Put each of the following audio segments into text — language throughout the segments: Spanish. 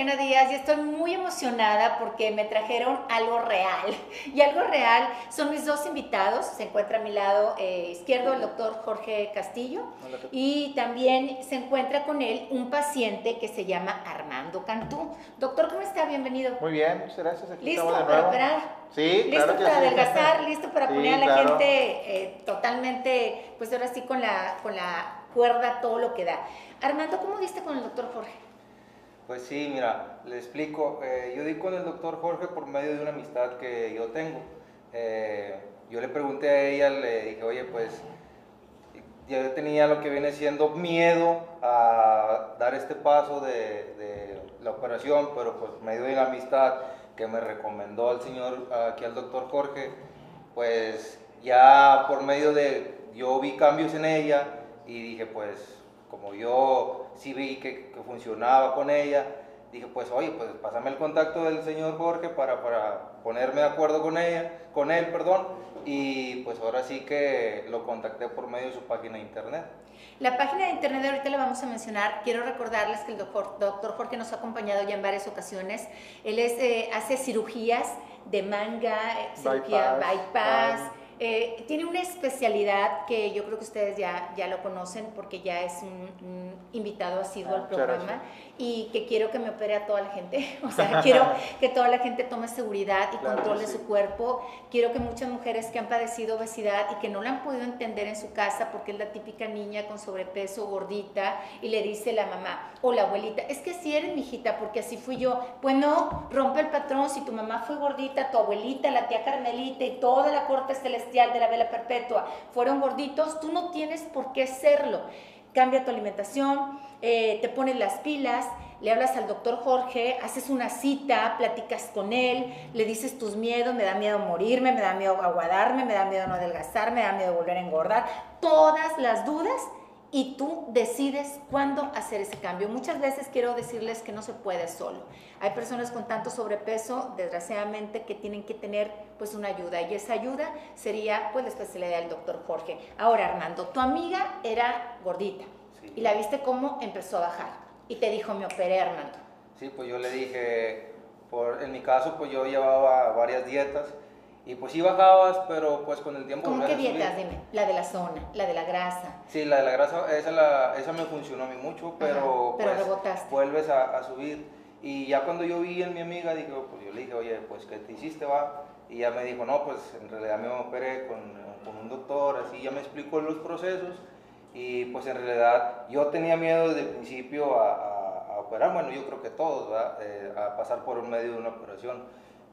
Adriana Díaz y estoy muy emocionada porque me trajeron algo real. Y algo real son mis dos invitados. Se encuentra a mi lado eh, izquierdo el doctor Jorge Castillo y también se encuentra con él un paciente que se llama Armando Cantú. Doctor, ¿cómo está? Bienvenido. Muy bien, muchas gracias. Aquí ¿Listo para operar? Sí, ¿Listo para adelgazar? ¿Listo para poner a la gente eh, totalmente, pues ahora sí, con la, con la cuerda, todo lo que da? Armando, ¿cómo diste con el doctor Jorge? Pues sí, mira, le explico. Eh, yo di con el doctor Jorge por medio de una amistad que yo tengo. Eh, yo le pregunté a ella, le dije, oye, pues yo tenía lo que viene siendo miedo a dar este paso de, la operación, pero pues medio de la amistad que me recomendó al señor, aquí al doctor Jorge, pues ya por medio de, yo vi cambios en ella y dije, pues como yo sí vi que, funcionaba con ella, dije, pues oye, pues pásame el contacto del señor Jorge para, para ponerme de acuerdo con ella, con él, perdón, y pues ahora sí que lo contacté por medio de su página de internet. La página de internet ahorita la vamos a mencionar. Quiero recordarles que el doctor, doctor Jorge nos ha acompañado ya en varias ocasiones. Él es, eh, hace cirugías de manga, eh, cirugía bypass eh, tiene una especialidad que yo creo que ustedes ya, ya lo conocen porque ya es un, invitado asiduo al ah, programa y que quiero que me opere a toda la gente. O sea, quiero que toda la gente tome seguridad y controle su cuerpo. Quiero que muchas mujeres que han padecido obesidad y que no la han podido entender en su casa porque es la típica niña con sobrepeso, gordita, y le dice la mamá o la abuelita, es que si eres mi hijita porque así fui yo. Pues no, rompe el patrón, si tu mamá fue gordita, tu abuelita, la tía Carmelita y toda la corte celestial de la vela perpetua fueron gorditos, tú no tienes por qué serlo. Cambia tu alimentación, eh, te pones las pilas, le hablas al doctor Jorge, haces una cita, platicas con él, le dices tus miedos, me da miedo morirme, me da miedo aguadarme, me da miedo no adelgazar, me da miedo volver a engordar, todas las dudas y tú decides cuándo hacer ese cambio. Muchas veces quiero decirles que no se puede solo. Hay personas con tanto sobrepeso, desgraciadamente, que tienen que tener pues una ayuda y esa ayuda sería pues la especialidad del doctor Jorge. Ahora, Armando, tu amiga era gordita y la viste cómo empezó a bajar y te dijo, me operé, Armando. Sí, pues yo le dije, por, en mi caso, pues yo llevaba varias dietas y pues sí bajabas, pero pues con el tiempo... ¿Cómo qué dietas? Dime, la de la zona, la de la grasa. Sí, la de la grasa, esa, la, esa me funcionó a mí mucho, pero, pero pues vuelves a, a, subir. Y ya cuando yo vi en mi amiga, dije, pues yo le dije, oye, pues ¿qué te hiciste, va? Y ya me dijo, no, pues en realidad me operé con, con un doctor, así ya me explicó los procesos. Y pues en realidad yo tenía miedo desde el principio a, a, operar, bueno, yo creo que todos, ¿verdad? Eh, a pasar por un medio de una operación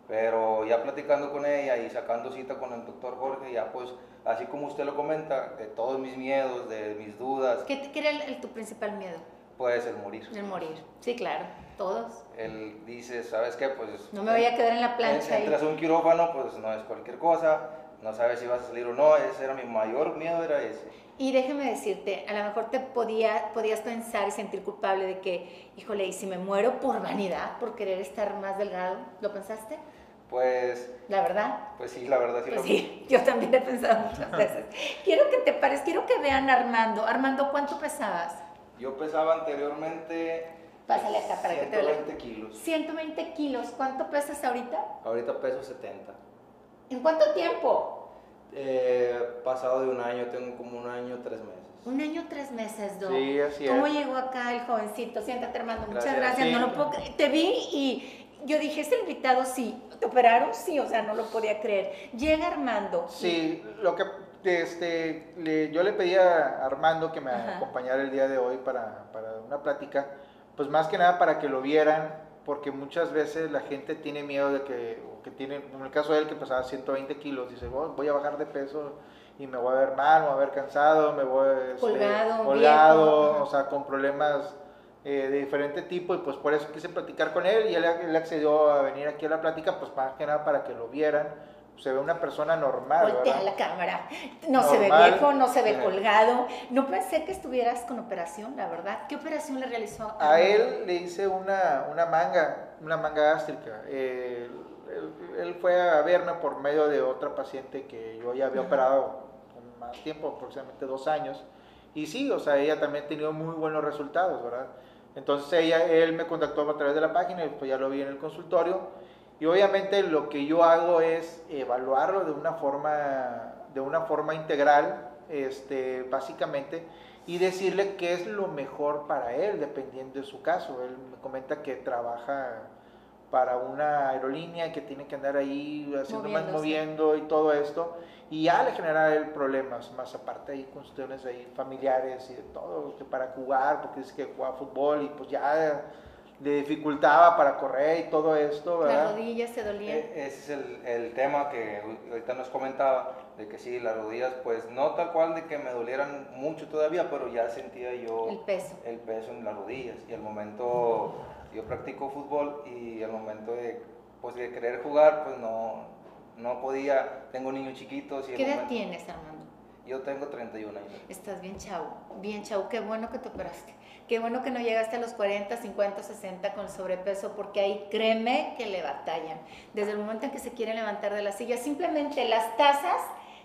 pero ya platicando con ella y sacando cita con el doctor Jorge, ya pues, así como usted lo comenta, de todos mis miedos, de mis dudas. ¿Qué, qué era el, tu principal miedo? Pues el morir. El morir, sí, claro, todos. Él dice, ¿sabes qué? Pues... No me voy a quedar en la plancha. Entras a un quirófano, pues no es cualquier cosa, no sabes si vas a salir o no, ese era mi mayor miedo, era ese. Y déjeme decirte, a lo mejor te podía, podías pensar y sentir culpable de que, híjole, ¿y si me muero por vanidad, por querer estar más delgado? ¿Lo pensaste? Pues... ¿La verdad? Pues sí, la verdad sí pues Sí, yo también he pensado muchas veces. quiero que te pares, quiero que vean a Armando. Armando, ¿cuánto pesabas? Yo pesaba anteriormente... Pásale acá para que te 120 kilos. 120 kilos. ¿Cuánto pesas ahorita? Ahorita peso 70. ¿En cuánto tiempo? Eh, pasado de un año, tengo como un año, tres meses. Un año, tres meses, Doc. Sí, así ¿Cómo llegó acá el jovencito? Siéntate, Armando. Muchas gracias. No lo puedo Te vi y yo dije, ¿es el invitado? Sí. ¿Te operaron? Sí, o sea, no lo podía creer. Llega Armando. Sí, lo que este, le, yo le pedí a Armando que me acompañara el día de hoy para, para, una plática, pues más que nada para que lo vieran, porque muchas veces la gente tiene miedo de que, que tiene, en el caso de él que pesaba 120 kilos, dice, oh, voy a bajar de peso y me voy a ver mal, me voy a ver cansado, me voy a... Este, colgado, colgado o sea, con problemas eh, de diferente tipo y pues por eso quise platicar con él y él, accedió a venir aquí a la plática pues más que nada para que lo vieran. Se ve una persona normal. Voltea la cámara. No se ve viejo, no se ve colgado. No pensé que estuvieras con operación, la verdad. ¿Qué operación le realizó? A, él le hice una, una manga, una manga gástrica. él, fue a verme por medio de otra paciente que yo ya había operado con más tiempo, aproximadamente dos años. Y sí, o sea, ella también ha tenido muy buenos resultados, ¿verdad? Entonces ella, él me contactó a través de la página y pues ya lo vi en el consultorio. Y obviamente lo que yo hago es evaluarlo de una forma, de una forma integral, este, básicamente, y decirle qué es lo mejor para él, dependiendo de su caso. Él me comenta que trabaja para una aerolínea que tiene que andar ahí haciendo más moviendo y todo esto y ya le genera el problemas más aparte ahí cuestiones ahí familiares y de todo que para jugar porque dice que juega fútbol y pues ya le dificultaba para correr y todo esto ¿verdad? las rodillas se dolían e, ese es el, el, tema que ahorita nos comentaba de que sí las rodillas pues no tal cual de que me dolieran mucho todavía pero ya sentía yo el peso el peso en las rodillas y al momento yo practico fútbol y al momento de, pues, de querer jugar, pues no, no podía, tengo niños chiquitos. Y ¿Qué edad tienes, Armando? Yo tengo 31 años. Estás bien chavo, bien chavo, qué bueno que te operaste. Qué bueno que no llegaste a los 40, 50, 60 con sobrepeso, porque ahí créeme que le batallan. Desde el momento en que se quieren levantar de la silla, simplemente las tasas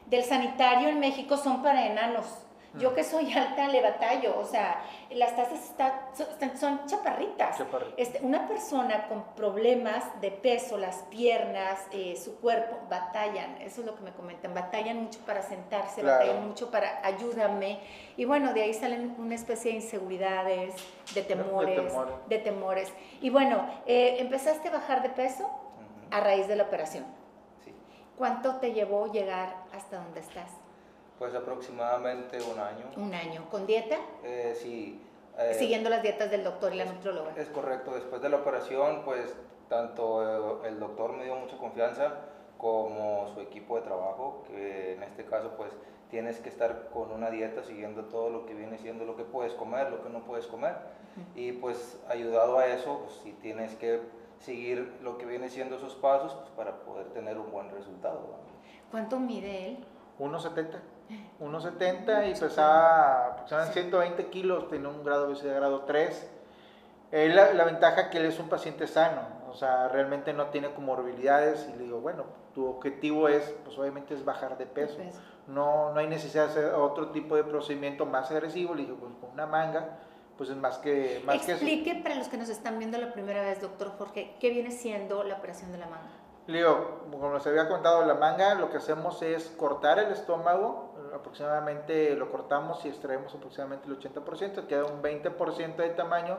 del sanitario en México son para enanos yo que soy alta le batallo, o sea, las tasas están, son, chaparritas. Este, una persona con problemas de peso, las piernas, eh, su cuerpo, batallan, eso es lo que me comentan, batallan mucho para sentarse, batallan mucho para ayúdame. Y bueno, de ahí salen una especie de inseguridades, de temores, de, temores. Y bueno, eh, empezaste a bajar de peso a raíz de la operación. Sí. ¿Cuánto te llevó llegar hasta donde estás? Pues aproximadamente un año. Un año. ¿Con dieta? Eh, sí. Eh, Siguiendo las dietas del doctor y la nutróloga. Es correcto. Después de la operación, pues tanto el doctor me dio mucha confianza como su equipo de trabajo, que en este caso pues tienes que estar con una dieta siguiendo todo lo que viene siendo lo que puedes comer, lo que no puedes comer. Y pues ayudado a eso, pues si tienes que seguir lo que viene siendo esos pasos pues, para poder tener un buen resultado. ¿Cuánto mide él? 1,70. 1,70 y pesaba aproximadamente 120 kilos, tenía un grado de obesidad grado 3. la, la, ventaja que él es un paciente sano, o sea, realmente no tiene comorbilidades y le digo, bueno, tu objetivo es, pues obviamente es bajar de peso. No, no hay necesidad de hacer otro tipo de procedimiento más agresivo, le digo, pues con una manga, pues es más que... Más Explique para los que nos están viendo la primera vez, doctor Jorge, ¿qué viene siendo la operación de la manga? Leo, como les había contado, la manga lo que hacemos es cortar el estómago, aproximadamente lo cortamos y extraemos aproximadamente el 80%, queda un 20% de tamaño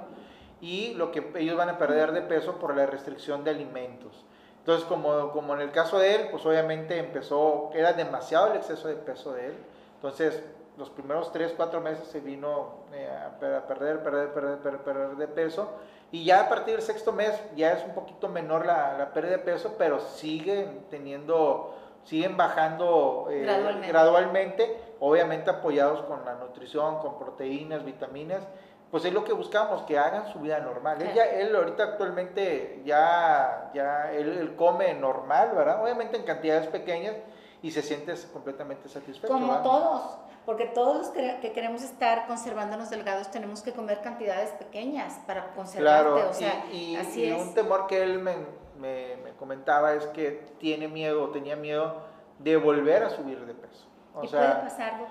y lo que ellos van a perder de peso por la restricción de alimentos. Entonces, como, como en el caso de él, pues obviamente empezó, era demasiado el exceso de peso de él, entonces los primeros 3, 4 meses se vino eh, a perder, perder, perder, perder, perder de peso y ya a partir del sexto mes ya es un poquito menor la, la pérdida de peso, pero siguen teniendo, siguen bajando eh, gradualmente. gradualmente. obviamente apoyados con la nutrición, con proteínas, vitaminas. Pues es lo que buscamos, que hagan su vida normal. Él, ya, él ahorita actualmente ya, ya él, él come normal, ¿verdad? Obviamente en cantidades pequeñas y se siente completamente satisfecho. Como todos, porque todos los que queremos estar conservándonos delgados tenemos que comer cantidades pequeñas para conservarte, claro, o sea, y, así un temor que él me, me, comentaba es que tiene miedo, tenía miedo de volver a subir de peso. O ¿Y puede pasarlo?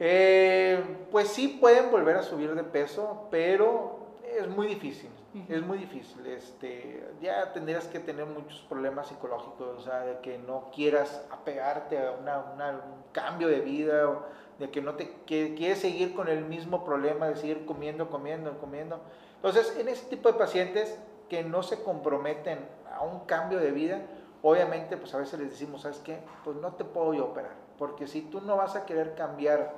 Eh, pues sí pueden volver a subir de peso, pero es muy difícil. Es muy difícil. Este, ya tendrías que tener muchos problemas psicológicos, o sea, de que no quieras apegarte a una, un cambio de vida, o de que no te que, quieres seguir con el mismo problema de seguir comiendo, comiendo, comiendo. Entonces, en ese tipo de pacientes que no se comprometen a un cambio de vida, obviamente, pues a veces les decimos, ¿sabes qué? Pues no te puedo yo operar, porque si tú no vas a querer cambiar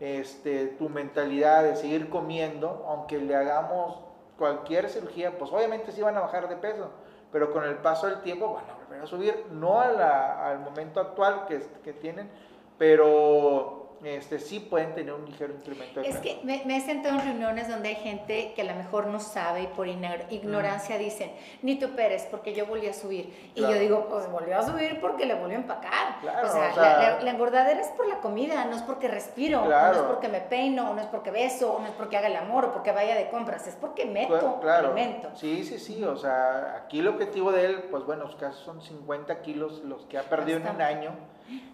este, tu mentalidad de seguir comiendo, aunque le hagamos cualquier cirugía, pues obviamente sí van a bajar de peso, pero con el paso del tiempo van a volver a subir, no al momento actual que, que tienen, pero este, sí pueden tener un ligero incremento de Es que me, he sentado en reuniones donde hay gente que a lo mejor no sabe y por ignorancia dicen, ni te operes porque yo volví a subir. Y yo digo, pues volvió a subir porque le volvió a empacar. o sea, la, engordadera es por la comida, no es porque respiro, no es porque me peino, no es porque beso, no es porque haga el amor o porque vaya de compras, es porque meto alimento. Sí, sí, sí, o sea, aquí el objetivo de él, pues bueno, casos son 50 kilos los que ha perdido en un año.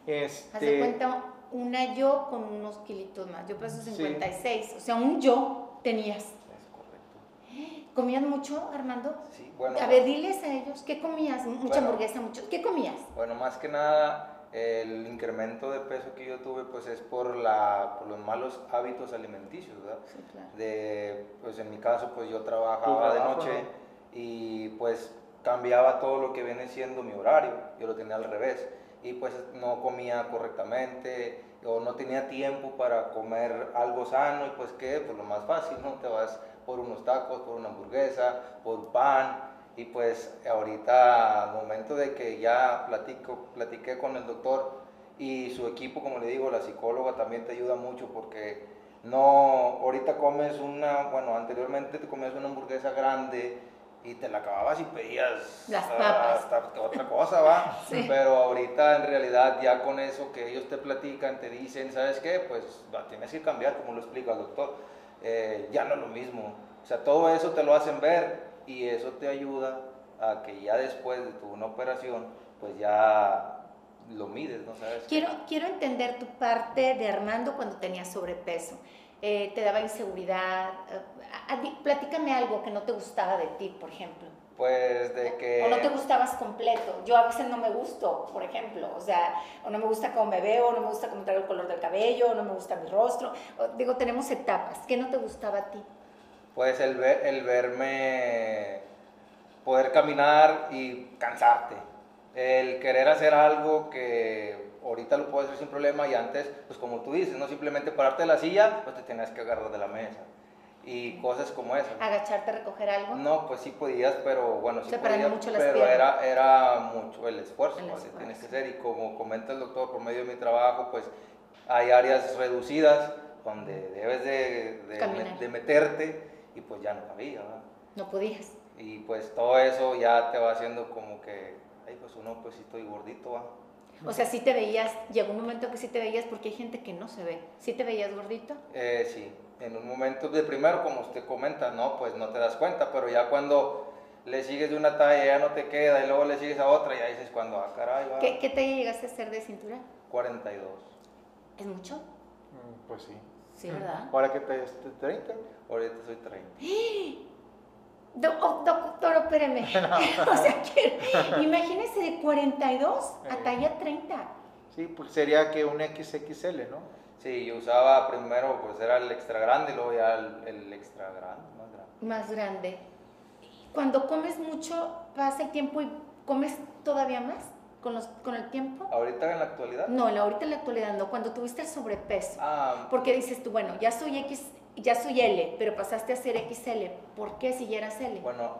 Este, Hace cuenta una yo con unos kilitos más. Yo peso 56, o sea, un yo tenías. ¿Comías mucho, Armando? Sí, bueno. A ver, diles a ellos, ¿qué comías? Mucha hamburguesa, mucho. ¿Qué comías? Bueno, más que nada, el incremento de peso que yo tuve, pues es por, la, por los malos hábitos alimenticios, ¿verdad? Sí, claro. De, pues en mi caso, pues yo trabajaba de noche y pues cambiaba todo lo que viene siendo mi horario, yo lo tenía al revés y pues no comía correctamente o no tenía tiempo para comer algo sano y pues qué, pues lo más fácil, ¿no? Te vas por unos tacos, por una hamburguesa, por pan. Y pues ahorita, al momento de que ya platico, platiqué con el doctor y su equipo, como le digo, la psicóloga también te ayuda mucho porque no, ahorita comes una, bueno, anteriormente te comías una hamburguesa grande y te la acababas y pedías Las papas. hasta otra cosa, va. Sí. Pero ahorita en realidad ya con eso que ellos te platican, te dicen, ¿sabes qué? Pues tienes que cambiar, como lo explica el doctor. Eh, ya no es lo mismo. O sea, todo eso te lo hacen ver y eso te ayuda a que ya después de tu una operación, pues ya lo mides, ¿no sabes? Quiero, quiero entender tu parte de Armando cuando tenía sobrepeso. Eh, ¿Te daba inseguridad? Eh, a- a- platícame algo que no te gustaba de ti, por ejemplo. Pues de que... O no te gustabas completo. Yo a veces no me gusto, por ejemplo. O sea, o no me gusta cómo me veo, o no me gusta cómo traigo el color del cabello, o no me gusta mi rostro. O, digo, tenemos etapas. ¿Qué no te gustaba a ti? Pues el, ver, el verme poder caminar y cansarte. El querer hacer algo que ahorita lo puedes hacer sin problema y antes, pues como tú dices, no simplemente pararte de la silla, pues te tenías que agarrar de la mesa. Y cosas como esas. ¿Agacharte a recoger algo? No, pues sí podías, pero bueno, sí Separando podías, mucho las pero era, era mucho el esfuerzo, El esfuerzo. tienes que hacer. Y como comenta el doctor, por medio de mi trabajo, pues hay áreas reducidas donde debes de, de, de meterte y pues ya no cabía, ¿verdad? No podías. Y pues todo eso ya te va haciendo como que, ay, pues uno, pues sí estoy gordito, ¿va? O sea, sí te veías, llegó un momento que sí te veías porque hay gente que no se ve. ¿Sí te veías gordito? Eh, sí, en un momento de primero, como usted comenta, no, pues no te das cuenta, pero ya cuando le sigues de una talla ya no te queda y luego le sigues a otra y ahí dices cuando, ah, caray, va. ¿Qué, qué talla llegaste a hacer de cintura? 42. ¿Es mucho? Mm, Pues sí. Sí, ¿verdad? Ahora que te este, 30. Ahorita soy 30. Do- oh, doctor, espéreme. o sea, que, imagínese de 42 a talla 30. Sí, pues sería que un XXL, ¿no? Sí, yo usaba primero, pues era el extra grande y luego ya el, el extra grande, más grande. Más grande. Cuando comes mucho, pasa el tiempo y comes todavía más con, los, con el tiempo. Ahorita en la actualidad. No, ahorita en la actualidad no. Cuando tuviste el sobrepeso. Ah, Porque dices tú, bueno, ya soy X, ya soy L, pero pasaste a ser XL. ¿Por qué si ya eras L? bueno,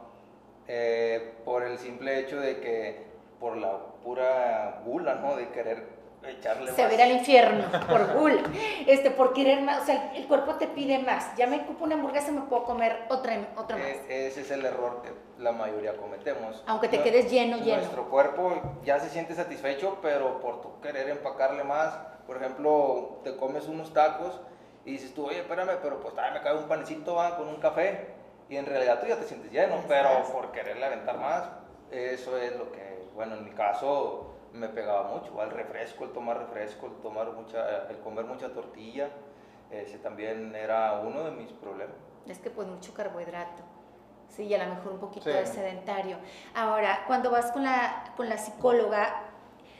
eh, por el simple hecho de que, por la pura gula, ¿no? De querer echarle se más. verá al infierno por gula, este, por querer más, o sea, el cuerpo te pide más. Ya me ocupo una hamburguesa, me puedo comer otra, otra más. E- ese es el error que la mayoría cometemos. Aunque te No- quedes lleno, lleno. Nuestro cuerpo ya se siente satisfecho, pero por tu querer empacarle más, por ejemplo, te comes unos tacos y dices tú, oye, espérame, pero pues todavía me cae un panecito va, con un café. Y en realidad tú ya te sientes lleno, Ya pero por quererle aventar más, eso es lo que, bueno, en mi caso me pegaba mucho, el refresco, el tomar refresco, el tomar mucha, el comer mucha tortilla, ese también era uno de mis problemas. Es que pues mucho carbohidrato. Sí, y a lo mejor un poquito Sí. de sedentario. Ahora, cuando vas con la, con la psicóloga,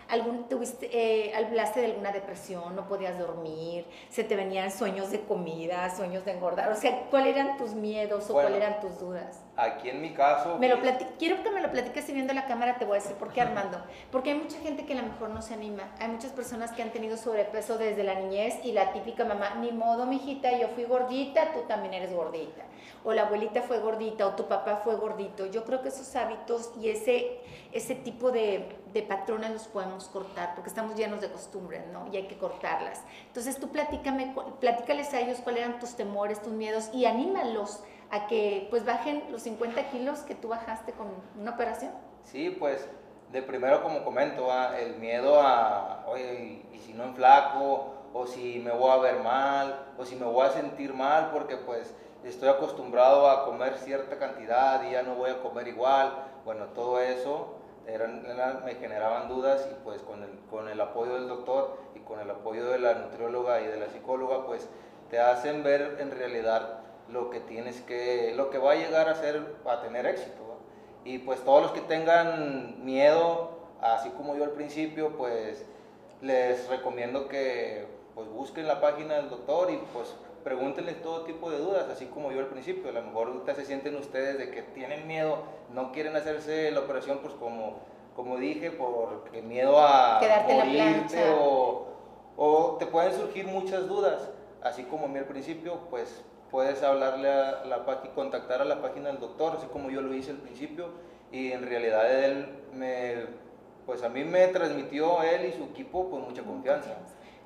algún, tuviste, eh, hablaste de alguna depresión, no podías dormir, se te venían sueños de comida, sueños de engordar. O sea, ¿cuáles eran tus miedos o Bueno. cuáles eran tus dudas? Aquí en mi caso... Me lo quiero que me lo platiques y viendo la cámara te voy a decir por qué Armando. Porque hay mucha gente que a lo mejor no se anima. Hay muchas personas que han tenido sobrepeso desde la niñez y la típica mamá, ni modo, mijita, yo fui gordita, tú también eres gordita. O la abuelita fue gordita o tu papá fue gordito. Yo creo que esos hábitos y ese, ese tipo de, de patrones los podemos cortar porque estamos llenos de costumbres, ¿no? Y hay que cortarlas. Entonces tú platícame, platícales a ellos cuáles eran tus temores, tus miedos y anímalos a que pues bajen los 50 kilos que tú bajaste con una operación. Sí, pues de primero como comento, va, el miedo a, oye, y, si no en flaco, o si me voy a ver mal, o si me voy a sentir mal porque pues estoy acostumbrado a comer cierta cantidad y ya no voy a comer igual. Bueno, todo eso eran, me generaban dudas y pues con el, con el apoyo del doctor y con el apoyo de la nutrióloga y de la psicóloga pues te hacen ver en realidad lo que tienes que, lo que va a llegar a ser, a tener éxito. Y pues todos los que tengan miedo, así como yo al principio, pues les recomiendo que pues busquen la página del doctor y pues pregúntenle todo tipo de dudas, así como yo al principio. A lo mejor ahorita se sienten ustedes de que tienen miedo, no quieren hacerse la operación, pues como, como dije, porque miedo a Quedarte morirte o, o te pueden surgir muchas dudas, así como a mí al principio, pues puedes hablarle a la página, contactar a la página del doctor, así como yo lo hice al principio, y en realidad él me, pues a mí me transmitió él y su equipo pues mucha confianza.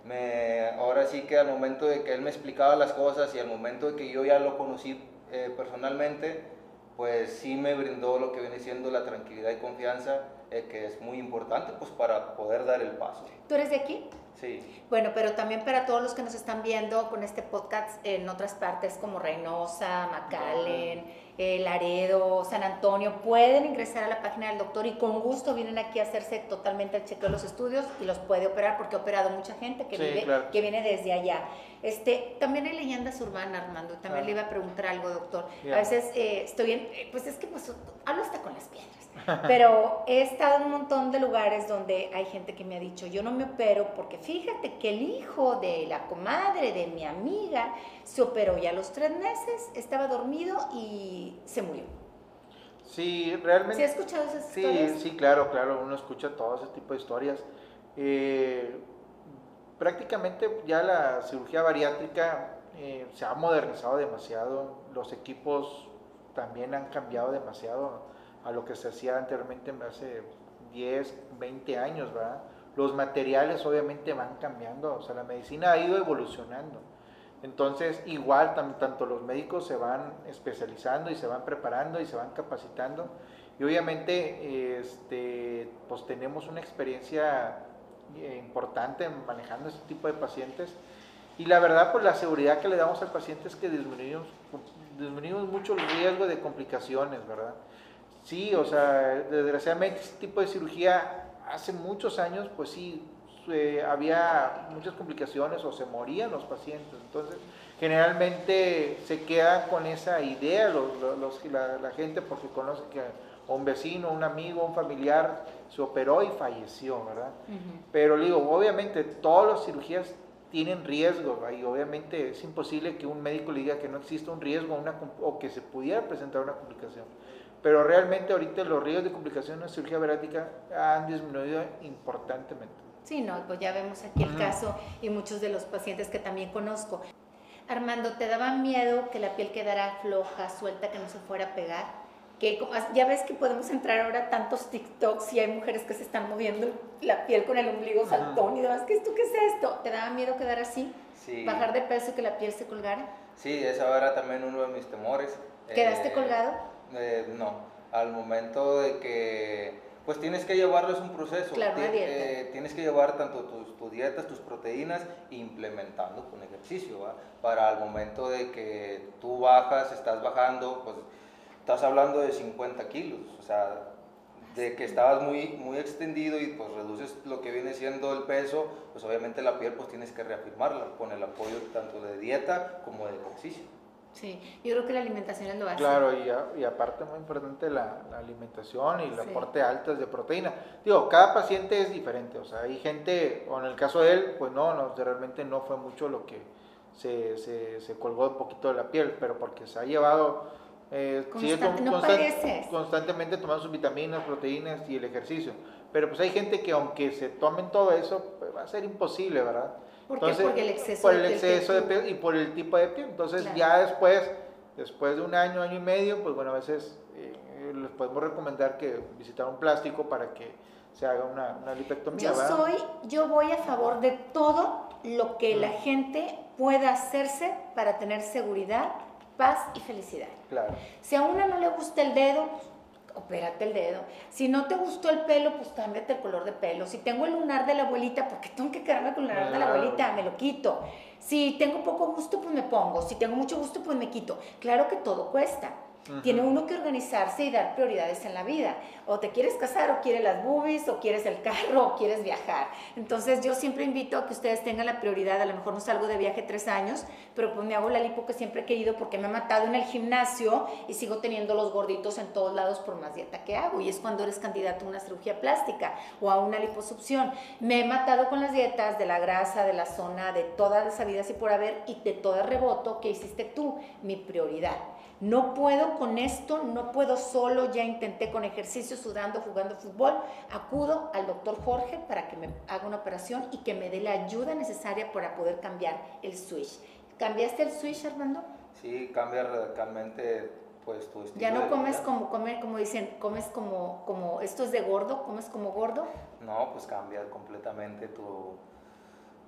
Me, ahora sí que al momento de que él me explicaba las cosas y al momento de que yo ya lo conocí eh, personalmente, pues sí me brindó lo que viene siendo la tranquilidad y confianza, eh, que es muy importante pues para poder dar el paso. ¿Tú eres de aquí? Sí. Bueno, pero también para todos los que nos están viendo con este podcast en otras partes como Reynosa, McAllen, eh, Laredo, San Antonio, pueden ingresar a la página del doctor y con gusto vienen aquí a hacerse totalmente el chequeo de los estudios y los puede operar porque ha operado mucha gente que, vive, que viene desde allá. Este, también hay leyendas urbanas, Armando. También le iba a preguntar algo, doctor. A veces eh, estoy en, eh, pues es que pues, hablo hasta con las piedras. Pero he estado en un montón de lugares donde hay gente que me ha dicho, yo no me opero porque fíjate que el hijo de la comadre de mi amiga se operó y a los tres meses estaba dormido y se murió. Sí, realmente. ¿Sí has escuchado esas sí, historias? Sí, claro, claro, uno escucha todo ese tipo de historias. Eh, prácticamente ya la cirugía bariátrica eh, se ha modernizado demasiado, los equipos también han cambiado demasiado a lo que se hacía anteriormente hace 10, 20 años, ¿verdad? Los materiales obviamente van cambiando, o sea, la medicina ha ido evolucionando. Entonces, igual, tanto los médicos se van especializando y se van preparando y se van capacitando. Y obviamente, este, pues tenemos una experiencia eh, importante manejando este tipo de pacientes. Y la verdad, pues la seguridad que le damos al paciente es que disminuimos, disminuimos mucho el riesgo de complicaciones, ¿verdad? Sí, o sea, desgraciadamente este tipo de cirugía hace muchos años, pues sí, eh, había muchas complicaciones o se morían los pacientes. Entonces, generalmente se queda con esa idea los, la, gente porque conoce que un vecino, un amigo, un familiar se operó y falleció, ¿verdad? Pero digo, obviamente todas las cirugías tienen riesgos y obviamente es imposible que un médico le diga que no existe un riesgo una, o que se pudiera presentar una complicación pero realmente ahorita los riesgos de complicaciones de cirugía bariátrica han disminuido importantemente. Sí, no, pues ya vemos aquí el caso y muchos de los pacientes que también conozco. Armando, ¿te daba miedo que la piel quedara floja, suelta, que no se fuera a pegar? Que ya ves que podemos entrar ahora a tantos TikToks y hay mujeres que se están moviendo la piel con el ombligo saltón y demás. ¿Qué es esto? ¿Te daba miedo quedar así? Sí. ¿Bajar de peso y que la piel se colgara? Sí, esa era también uno de mis temores. ¿Quedaste eh, colgado? Eh, no, al momento de que, pues tienes que llevarlo, es un proceso. Claro, eh, tienes que llevar tanto tus, dietas, tus proteínas, implementando con ejercicio, para al momento de que tú bajas, estás bajando, pues estás hablando de 50 kilos, o sea, de que estabas muy, muy extendido y pues reduces lo que viene siendo el peso, pues obviamente la piel pues tienes que reafirmarla con el apoyo tanto de dieta como de ejercicio. Sí, yo creo que la alimentación es lo básico. Claro, y, y aparte muy importante la, alimentación y el aporte altas de proteína. Digo, cada paciente es diferente, o sea, hay gente, o en el caso de él, pues no, no realmente no fue mucho lo que se, se, se colgó un poquito de la piel, pero porque se ha llevado eh, constantemente tomando sus vitaminas, proteínas y el ejercicio. Pero pues hay gente que aunque se tomen todo eso, pues va a ser imposible, ¿verdad? ¿Por Entonces, Porque el exceso, por el exceso de piel y por el tipo de piel. Entonces ya después, después de un año, año y medio, pues bueno, a veces eh, les podemos recomendar que visitar un plástico para que se haga una, una lipectomía. Yo soy, yo voy a favor de todo lo que la gente pueda hacerse para tener seguridad, paz y felicidad. Claro. Si a una no le gusta el dedo, opérate el dedo. Si no te gustó el pelo, pues cámbiate el color de pelo. Si tengo el lunar de la abuelita, porque tengo que quedarme con el lunar de la abuelita, me lo quito. Si tengo poco gusto, pues me pongo. Si tengo mucho gusto, pues me quito. Claro que todo cuesta. Tiene uno que organizarse y dar prioridades en la vida. O te quieres casar, o quieres las boobies, o quieres el carro, o quieres viajar. Entonces yo siempre invito a que ustedes tengan la prioridad. A lo mejor no salgo de viaje tres años, pero pues me hago la lipo que siempre he querido porque me ha matado en el gimnasio y sigo teniendo los gorditos en todos lados por más dieta que hago. Y es cuando eres candidato a una cirugía plástica o a una liposucción. Me he matado con las dietas de la grasa, de la zona, de todas las salidas y por haber y de todo el reboto que hiciste tú. Mi prioridad. No puedo con esto, no puedo solo, ya intenté con ejercicio, sudando, jugando fútbol. Acudo al doctor Jorge para que me haga una operación y que me dé la ayuda necesaria para poder cambiar el switch. ¿Cambiaste el switch, Armando? Sí, cambia radicalmente pues tu estilo Ya no comes como comer, como dicen, comes como, como, esto es de gordo, comes como gordo. No, pues cambia completamente tu,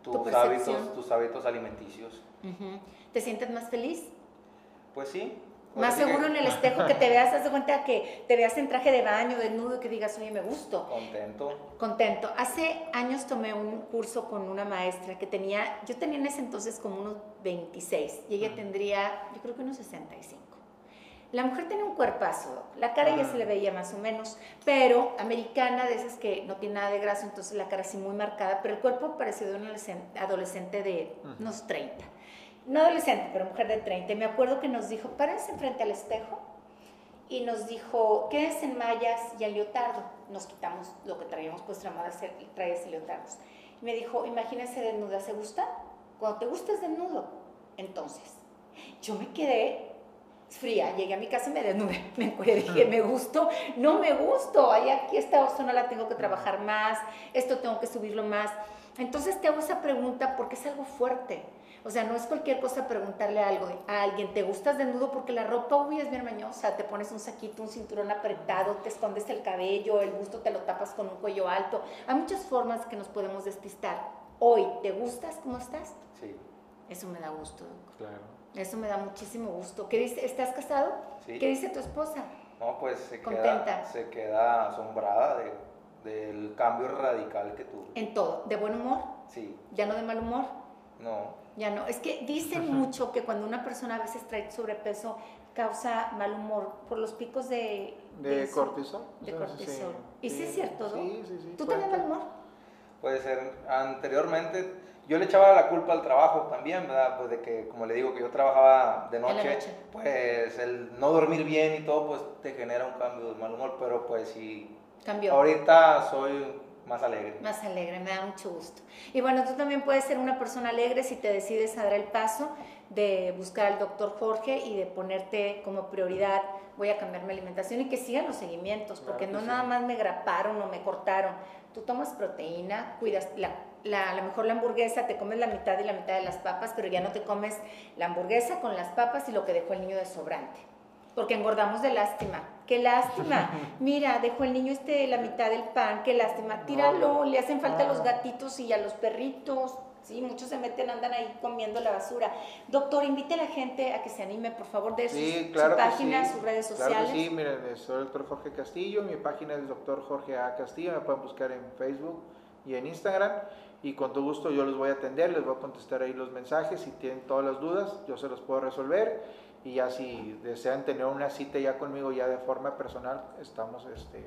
tus, hábitos, tus hábitos alimenticios. ¿Te sientes más feliz? Pues sí, más seguro en el espejo que te veas, haz de cuenta que te veas en traje de baño, desnudo, que digas, oye, me gusto. Contento. Contento. Hace años tomé un curso con una maestra que tenía, yo tenía en ese entonces como unos 26 y ella tendría, yo creo que unos 65. La mujer tenía un cuerpazo, la cara ya se le veía más o menos, pero americana, de esas que no tiene nada de grasa, entonces la cara así muy marcada, pero el cuerpo parecía de un adolescente de unos 30 no adolescente, pero mujer de 30, y me acuerdo que nos dijo, párense frente al espejo, y nos dijo, quédense en mallas y al leotardo. Nos quitamos lo que traíamos, pues traías y leotardos. Y me dijo, imagínense desnuda, ¿se gusta? Cuando te gustes desnudo, entonces. Yo me quedé fría, llegué a mi casa y me desnudé, me encuadré, dije, me gustó, no me gustó, Ay, aquí esta zona la tengo que trabajar más, esto tengo que subirlo más. Entonces te hago esa pregunta porque es algo fuerte. O sea, no es cualquier cosa preguntarle algo a alguien, ¿te gustas desnudo? Porque la ropa, uy, es bien mañosa, te pones un saquito, un cinturón apretado, te escondes el cabello, el busto te lo tapas con un cuello alto. Hay muchas formas que nos podemos despistar. Hoy, ¿te gustas cómo estás? Sí. Eso me da gusto. Claro. Eso me da muchísimo gusto. ¿Qué dice? ¿Estás casado? Sí. ¿Qué dice tu esposa? No, pues se Contenta. queda, se queda asombrada del cambio radical que tuve. En todo. ¿De buen humor? Sí. ¿Ya no de mal humor? No. Ya no, es que dicen mucho que cuando una persona a veces trae sobrepeso causa mal humor por los picos de... De, cortisol. De cortisol. ¿Y sí, es cierto, no? Sí, sí, sí. ¿Tú tenías mal humor? Puede ser. Anteriormente yo le echaba la culpa al trabajo también, ¿verdad? Pues de que, como le digo, que yo trabajaba de noche, pues el no dormir bien y todo, pues te genera un cambio de mal humor, pero pues sí. Cambió. Ahorita soy más alegre. Más alegre, me da mucho gusto. Y bueno, tú también puedes ser una persona alegre si te decides a dar el paso de buscar al doctor Jorge y de ponerte como prioridad, voy a cambiar mi alimentación y que sigan los seguimientos, porque no nada más me graparon o me cortaron. Tú tomas proteína, cuidas la, la, a lo mejor la hamburguesa, te comes la mitad y la mitad de las papas, pero ya no te comes la hamburguesa con las papas y lo que dejó el niño de sobrante porque engordamos de lástima. Qué lástima. Mira, dejó el niño este la mitad del pan, qué lástima. Tíralo, le hacen falta a los gatitos y a los perritos. Sí, muchos se meten, andan ahí comiendo la basura. Doctor, invite a la gente a que se anime, por favor, de sí, su, claro página, sus redes sociales. Claro que sí, miren, soy el doctor Jorge Castillo, mi página es el doctor Jorge A. Castillo, me pueden buscar en Facebook y en Instagram y con todo gusto yo los voy a atender, les voy a contestar ahí los mensajes, si tienen todas las dudas, yo se los puedo resolver y ya si desean tener una cita ya conmigo ya de forma personal, estamos este,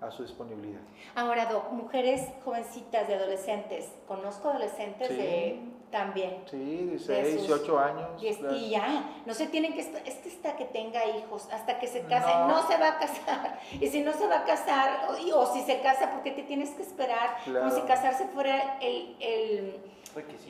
a su disponibilidad. Ahora, Doc, mujeres jovencitas de adolescentes, conozco adolescentes de también. Sí, 16, 18 años. Y, ya, no se tienen que, es que hasta que tenga hijos, hasta que se case, no. se va a casar. Y si no se va a casar, o, si se casa, ¿por qué te tienes que esperar? Como si casarse fuera el, el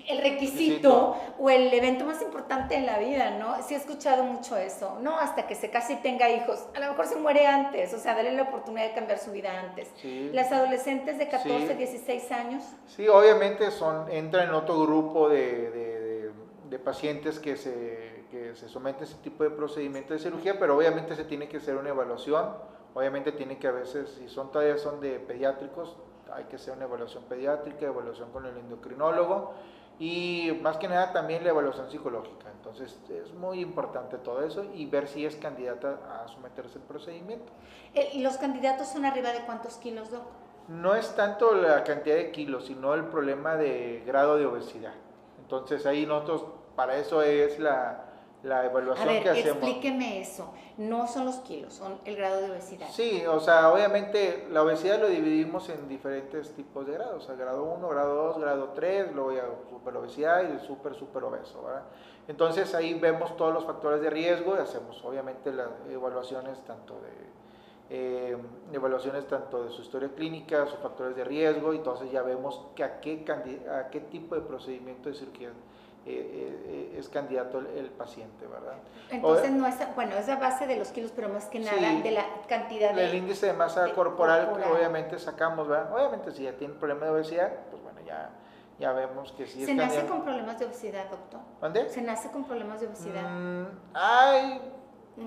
el requisito, o el evento más importante en la vida, ¿no? Sí he escuchado mucho eso, ¿no? Hasta que se case y tenga hijos. A lo mejor se muere antes, o sea, darle la oportunidad de cambiar su vida antes. Las adolescentes de 14, 16 años. Sí, obviamente son, entran en otro grupo de, de, de, pacientes que se, que se someten a ese tipo de procedimiento de cirugía, pero obviamente se tiene que hacer una evaluación. Obviamente tiene que a veces, si son todavía son de pediátricos, hay que hacer una evaluación pediátrica, evaluación con el endocrinólogo y más que nada también la evaluación psicológica. Entonces es muy importante todo eso y ver si es candidata a someterse al procedimiento. Eh, ¿Y los candidatos son arriba de cuántos kilos, Doc? No es tanto la cantidad de kilos, sino el problema de grado de obesidad. Entonces ahí nosotros, para eso es la, la evaluación a ver, que hacemos. Explíqueme eso. No son los kilos, son el grado de obesidad. Sí, o sea, obviamente la obesidad lo dividimos en diferentes tipos de grados. O sea, grado 1, grado 2, grado 3, luego ya super obesidad y super, super obeso. ¿verdad? Entonces ahí vemos todos los factores de riesgo y hacemos obviamente las evaluaciones tanto de eh, evaluaciones tanto de su historia clínica, sus factores de riesgo, y entonces ya vemos que a, qué, a qué tipo de procedimiento de cirugía eh, eh, es candidato el, paciente, ¿verdad? Entonces, no es, bueno, es a base de los kilos, pero más que nada de la cantidad de... El índice de masa corporal, que obviamente sacamos, ¿verdad? Obviamente si ya tiene problema de obesidad, pues bueno, ya, ya vemos que sí ¿Se nace con problemas de obesidad, doctor? ¿Dónde? ¿Se nace con problemas de obesidad? Mm, hay.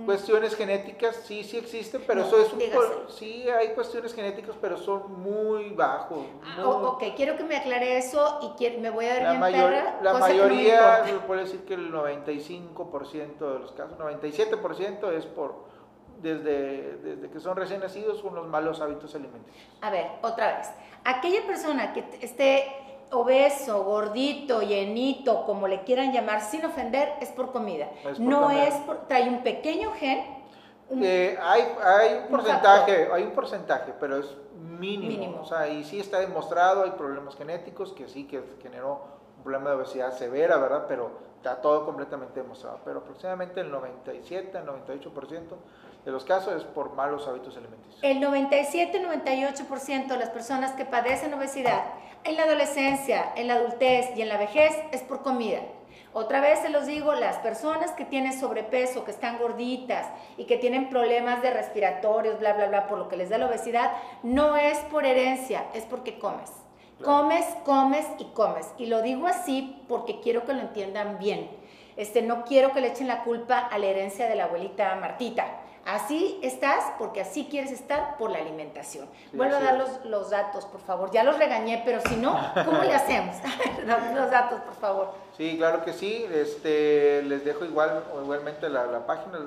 Cuestiones genéticas, sí, sí existen, pero eso es un... Sí, hay cuestiones genéticas, pero son muy bajos. Ah, ok, quiero que me aclare eso y me voy a dar la bien mayor, La mayoría, no puede decir que el 95% de los casos, 97% es por desde, desde que son recién nacidos con los malos hábitos alimenticios. A ver, otra vez. Aquella persona que esté obeso, gordito, llenito, como le quieran llamar, sin ofender, es por comida. no es por, trae un pequeño gen. Eh, hay, hay, un porcentaje, hay un porcentaje, pero es mínimo. O sea, y sí está demostrado, hay problemas genéticos que sí que generó un problema de obesidad severa, ¿verdad? Pero está todo completamente demostrado. Pero aproximadamente el 97, el 98% de los casos es por malos hábitos alimenticios. El 97-98% de las personas que padecen obesidad en la adolescencia, en la adultez y en la vejez es por comida. Otra vez se los digo, las personas que tienen sobrepeso, que están gorditas y que tienen problemas de respiratorios, bla, bla, bla, por lo que les da la obesidad, no es por herencia, es porque comes. Comes, comes y comes. Y lo digo así porque quiero que lo entiendan bien. Este, no quiero que le echen la culpa a la herencia de la abuelita Martita. Así estás porque así quieres estar por la alimentación. Vuelvo a dar los, los, datos, por favor. Ya los regañé, pero si no, ¿cómo le hacemos? los datos, por favor. Sí, claro que sí. Este, les dejo igual, igualmente la, la página,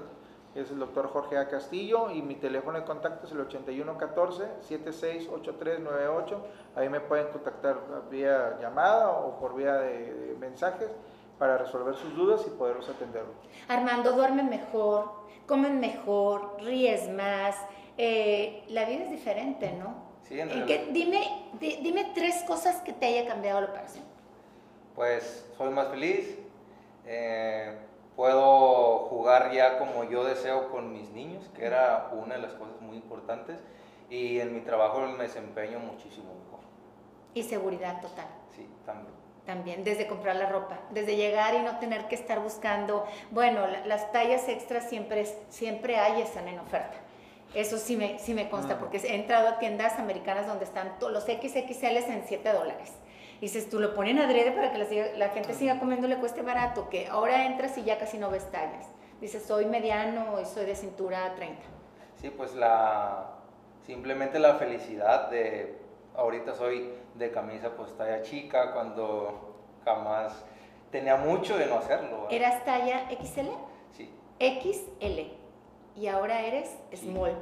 es el doctor Jorge A. Castillo y mi teléfono de contacto es el 8114-768398. Ahí me pueden contactar vía llamada o por vía de, mensajes para resolver sus dudas y poderlos atender. Armando, duerme mejor, comen mejor, ríes más, eh, la vida es diferente, ¿no? Sí, en dime, dime tres cosas que te haya cambiado la operación. Pues soy más feliz, eh, puedo jugar ya como yo deseo con mis niños, que era una de las cosas muy importantes, y en mi trabajo me desempeño muchísimo mejor. Y seguridad total. Sí, también. También, desde comprar la ropa, desde llegar y no tener que estar buscando, bueno, las tallas extras siempre, siempre hay, están en oferta. Eso sí me, sí me consta, mm. porque he entrado a tiendas americanas donde están todos los XXL en 7 dólares. Y dices, tú lo ponen adrede para que la, gente siga comiendo, le cueste barato, que ahora entras y ya casi no ves tallas. Dices, soy mediano y soy de cintura 30. Sí, pues la, simplemente la felicidad de, ahorita soy de camisa pues talla chica, cuando jamás tenía mucho de no hacerlo. ¿Eras talla XL? Sí. XL. Y ahora eres small.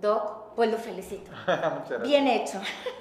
Doc, pues lo felicito. Bien hecho.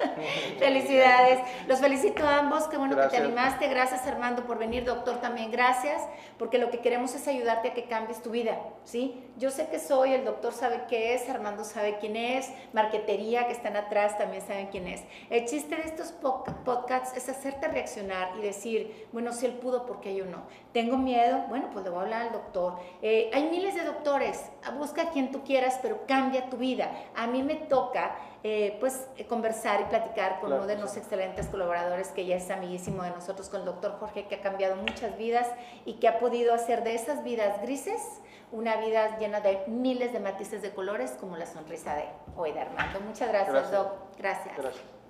Felicidades. Los felicito a ambos. Qué bueno que te animaste. Gracias Armando por venir. Doctor también gracias. Porque lo que queremos es ayudarte a que cambies tu vida. ¿sí? Yo sé que soy, el doctor sabe qué es, Armando sabe quién es, Marquetería que están atrás también saben quién es. El chiste de estos podcasts es hacerte reaccionar y decir, bueno, si él pudo, ¿por qué yo no? Tengo miedo, bueno, pues le voy a hablar al doctor. Eh, hay miles de doctores. Busca a quien tú quieras, pero cambia tu vida. A mí me toca eh, pues eh, conversar y platicar con uno de los excelentes colaboradores que ya es amiguísimo de nosotros, con el doctor Jorge, que ha cambiado muchas vidas y que ha podido hacer de esas vidas grises una vida llena de miles de matices de colores como la sonrisa de hoy de Armando. Muchas gracias, gracias. Doc. gracias.